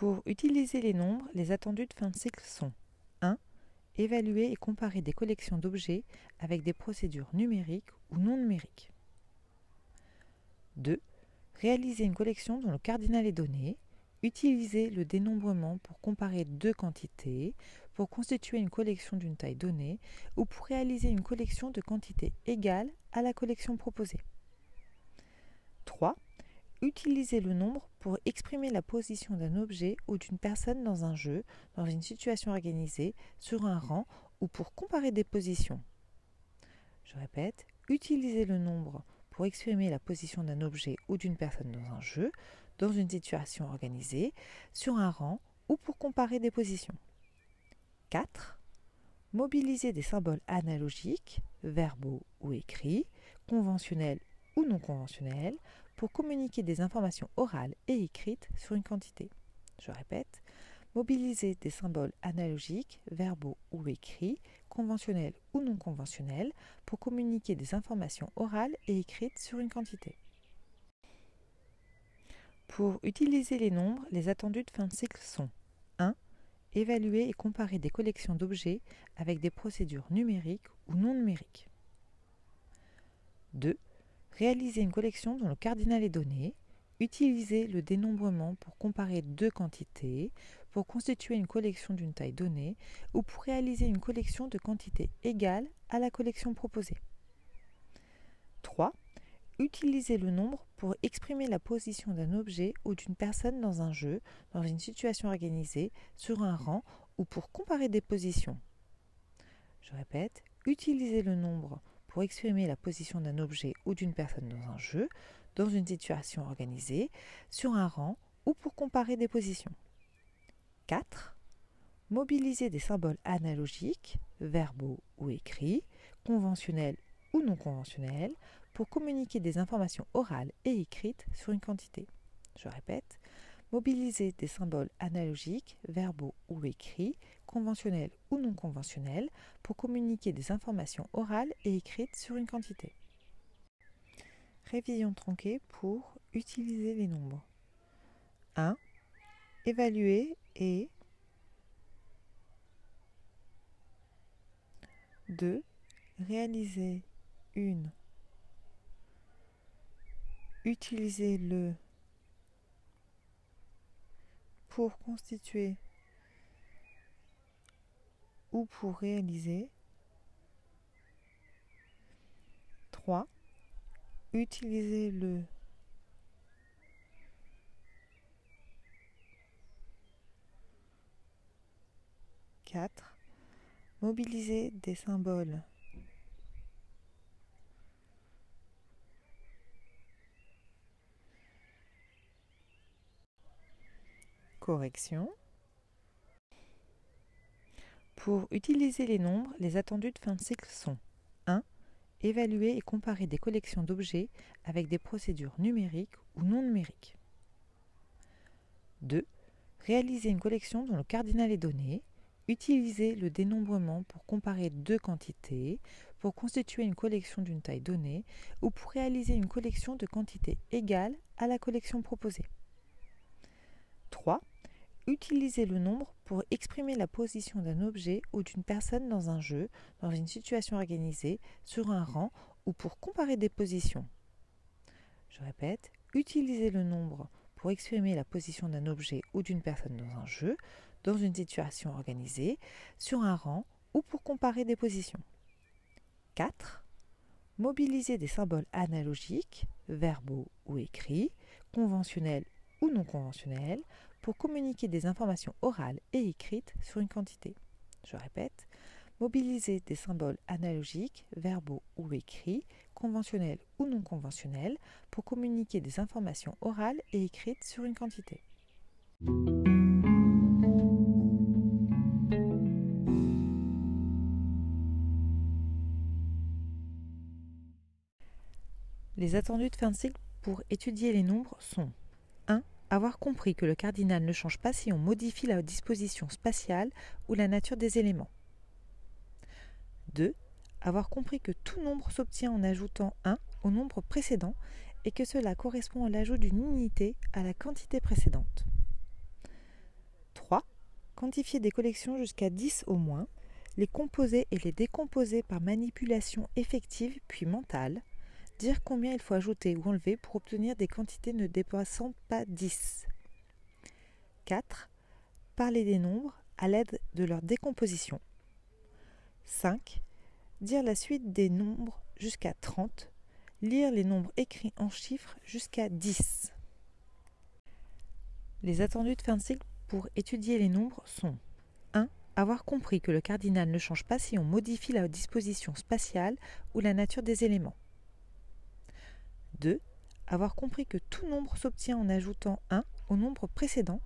Pour utiliser les nombres, les attendus de fin de cycle sont 1. Évaluer et comparer des collections d'objets avec des procédures numériques ou non numériques. 2. Réaliser une collection dont le cardinal est donné. Utiliser le dénombrement pour comparer deux quantités, pour constituer une collection d'une taille donnée ou pour réaliser une collection de quantités égales à la collection proposée. 3. Utiliser le nombre pour exprimer la position d'un objet ou d'une personne dans un jeu, dans une situation organisée, sur un rang ou pour comparer des positions. Je répète, utiliser le nombre pour exprimer la position d'un objet ou d'une personne dans un jeu, dans une situation organisée, sur un rang ou pour comparer des positions. 4. Mobiliser des symboles analogiques, verbaux ou écrits, conventionnels ou non conventionnels, pour communiquer des informations orales et écrites sur une quantité. Je répète, mobiliser des symboles analogiques, verbaux ou écrits, conventionnels ou non conventionnels, pour communiquer des informations orales et écrites sur une quantité. Pour utiliser les nombres, les attendus de fin de cycle sont 1. Évaluer et comparer des collections d'objets avec des procédures numériques ou non numériques. 2 Réaliser une collection dont le cardinal est donné. Utiliser le dénombrement pour comparer deux quantités, pour constituer une collection d'une taille donnée ou pour réaliser une collection de quantités égales à la collection proposée. 3. Utiliser le nombre pour exprimer la position d'un objet ou d'une personne dans un jeu, dans une situation organisée, sur un rang ou pour comparer des positions. Je répète, utiliser le nombre pour exprimer la position d'un objet ou d'une personne dans un jeu, dans une situation organisée, sur un rang ou pour comparer des positions. 4. Mobiliser des symboles analogiques, verbaux ou écrits, conventionnels ou non conventionnels, pour communiquer des informations orales et écrites sur une quantité. Je répète, mobiliser des symboles analogiques, verbaux ou écrits, conventionnels ou non conventionnels, pour communiquer des informations orales et écrites sur une quantité. Révision tronquée pour utiliser les nombres. 1. Évaluer et 2. Réaliser une. Utiliser le pour constituer ou pour réaliser. 3. Utiliser le Quatre. Mobiliser des symboles. Correction. Pour utiliser les nombres, les attendus de fin de cycle sont 1. Évaluer et comparer des collections d'objets avec des procédures numériques ou non numériques. 2. Réaliser une collection dont le cardinal est donné. Utiliser le dénombrement pour comparer deux quantités, pour constituer une collection d'une taille donnée ou pour réaliser une collection de quantités égales à la collection proposée. 3. Utiliser le nombre pour exprimer la position d'un objet ou d'une personne dans un jeu, dans une situation organisée, sur un rang ou pour comparer des positions. Je répète, utiliser le nombre pour exprimer la position d'un objet ou d'une personne dans un jeu, dans une situation organisée, sur un rang ou pour comparer des positions. 4. Mobiliser des symboles analogiques, verbaux ou écrits, conventionnels ou non conventionnels, pour communiquer des informations orales et écrites sur une quantité. Je répète, mobiliser des symboles analogiques, verbaux ou écrits, conventionnels ou non conventionnels, pour communiquer des informations orales et écrites sur une quantité. Les attendus de fin de cycle pour étudier les nombres sont avoir compris que le cardinal ne change pas si on modifie la disposition spatiale ou la nature des éléments. 2. Avoir compris que tout nombre s'obtient en ajoutant 1 au nombre précédent et que cela correspond à l'ajout d'une unité à la quantité précédente. 3. Quantifier des collections jusqu'à 10 au moins, les composer et les décomposer par manipulation effective puis mentale, dire combien il faut ajouter ou enlever pour obtenir des quantités ne dépassant pas 10. 4. Parler des nombres à l'aide de leur décomposition. 5. Dire la suite des nombres jusqu'à 30. Lire les nombres écrits en chiffres jusqu'à 10. Les attendus de fin de cycle pour étudier les nombres sont 1. Avoir compris que le cardinal ne change pas si on modifie la disposition spatiale ou la nature des éléments. 2. Avoir compris que tout nombre s'obtient en ajoutant 1 au nombre précédent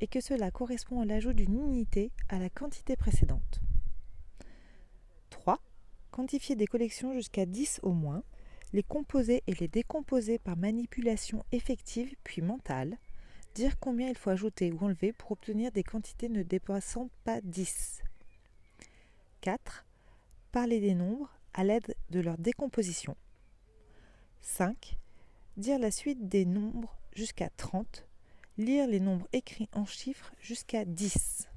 et que cela correspond à l'ajout d'une unité à la quantité précédente. 3. Quantifier des collections jusqu'à 10 au moins, les composer et les décomposer par manipulation effective puis mentale, dire combien il faut ajouter ou enlever pour obtenir des quantités ne dépassant pas 10. 4. Parler des nombres à l'aide de leur décomposition. 5. Dire la suite des nombres jusqu'à 30 Lire les nombres écrits en chiffres jusqu'à 10.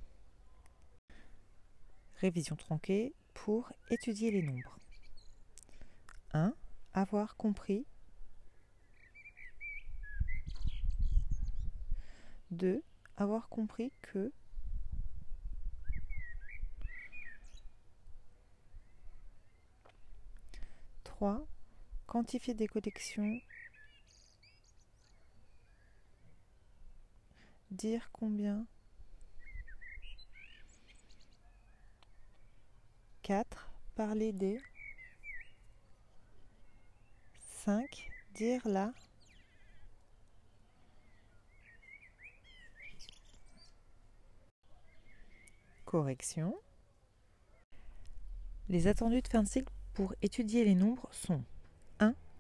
Révision tronquée pour étudier les nombres. 1. Avoir compris. 2. Avoir compris que. 3. Quantifier des collections Dire combien 4. Parler des 5. Dire la correction. Les attendus de fin de cycle pour étudier les nombres sont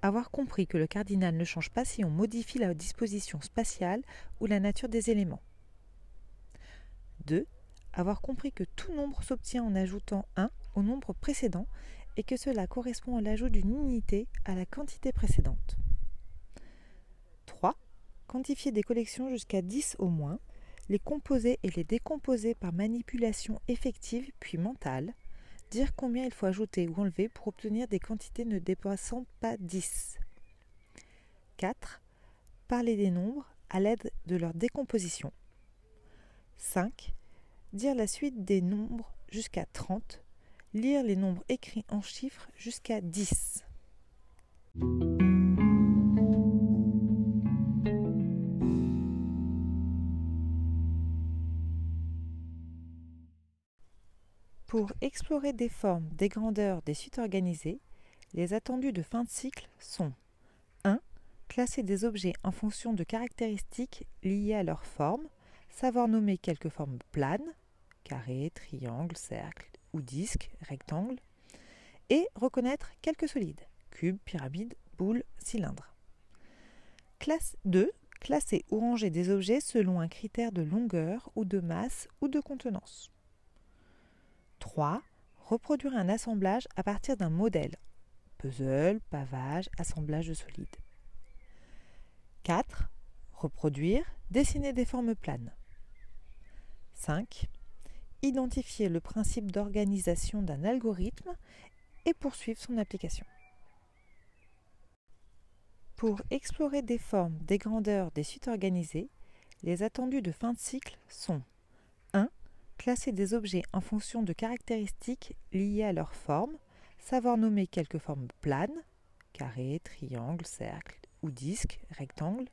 avoir compris que le cardinal ne change pas si on modifie la disposition spatiale ou la nature des éléments. 2. Avoir compris que tout nombre s'obtient en ajoutant 1 au nombre précédent et que cela correspond à l'ajout d'une unité à la quantité précédente. 3. Quantifier des collections jusqu'à 10 au moins, les composer et les décomposer par manipulation effective puis mentale, Dire combien il faut ajouter ou enlever pour obtenir des quantités ne dépassant pas 10. 4. Parler des nombres à l'aide de leur décomposition. 5. Dire la suite des nombres jusqu'à 30. Lire les nombres écrits en chiffres jusqu'à 10. Pour explorer des formes, des grandeurs, des suites organisées, les attendus de fin de cycle sont 1. Classer des objets en fonction de caractéristiques liées à leur forme, savoir nommer quelques formes planes, carré, triangle, cercle ou disque, rectangle, et reconnaître quelques solides, cube, pyramide, boule, cylindre. Classe 2. Classer ou ranger des objets selon un critère de longueur ou de masse ou de contenance. 3. Reproduire un assemblage à partir d'un modèle. Puzzle, pavage, assemblage de solides. 4. Reproduire, dessiner des formes planes. 5. Identifier le principe d'organisation d'un algorithme et poursuivre son application. Pour explorer des formes, des grandeurs, des suites organisées, les attendus de fin de cycle sont Classer des objets en fonction de caractéristiques liées à leur forme, savoir nommer quelques formes planes, carré, triangle, cercle ou disque, rectangle,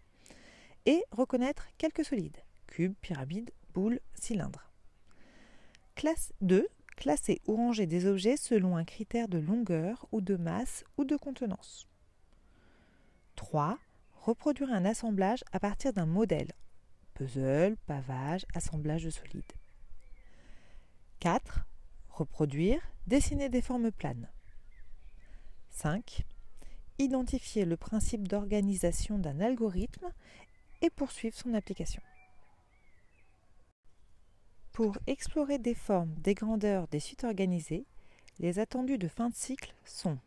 et reconnaître quelques solides, cube, pyramide, boule, cylindre. Classe 2. Classer ou ranger des objets selon un critère de longueur ou de masse ou de contenance. 3. Reproduire un assemblage à partir d'un modèle. Puzzle, pavage, assemblage de solides. 4. Reproduire, dessiner des formes planes. 5. Identifier le principe d'organisation d'un algorithme et poursuivre son application. Pour explorer des formes, des grandeurs, des suites organisées, les attendus de fin de cycle sont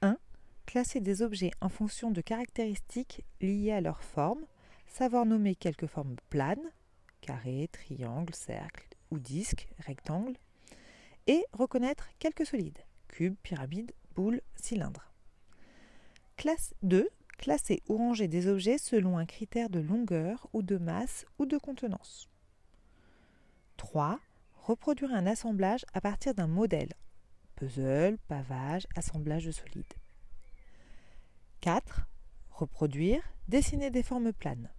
1. Classer des objets en fonction de caractéristiques liées à leur forme, savoir nommer quelques formes planes, carré, triangle, cercle ou disque, rectangle, et reconnaître quelques solides, cube, pyramide, boule, cylindre. Classe 2. Classer ou ranger des objets selon un critère de longueur ou de masse ou de contenance. 3. Reproduire un assemblage à partir d'un modèle. Puzzle, pavage, assemblage de solides. 4. Reproduire, dessiner des formes planes.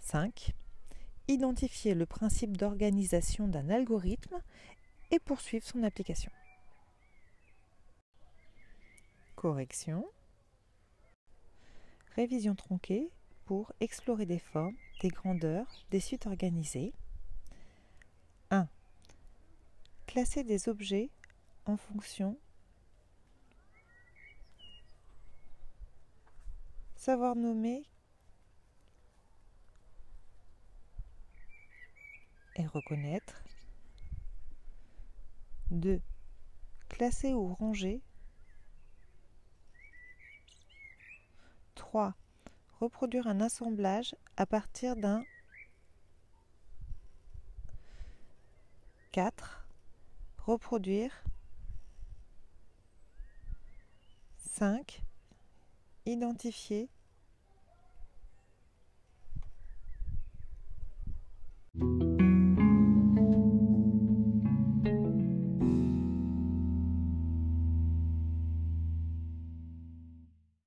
5. Identifier le principe d'organisation d'un algorithme et poursuivre son application. Correction. Révision tronquée pour explorer des formes, des grandeurs, des suites organisées. 1. Classer des objets en fonction savoir nommer reconnaître. 2. Classer ou ranger. 3. Reproduire un assemblage à partir d'un 4. Reproduire. 5. Identifier.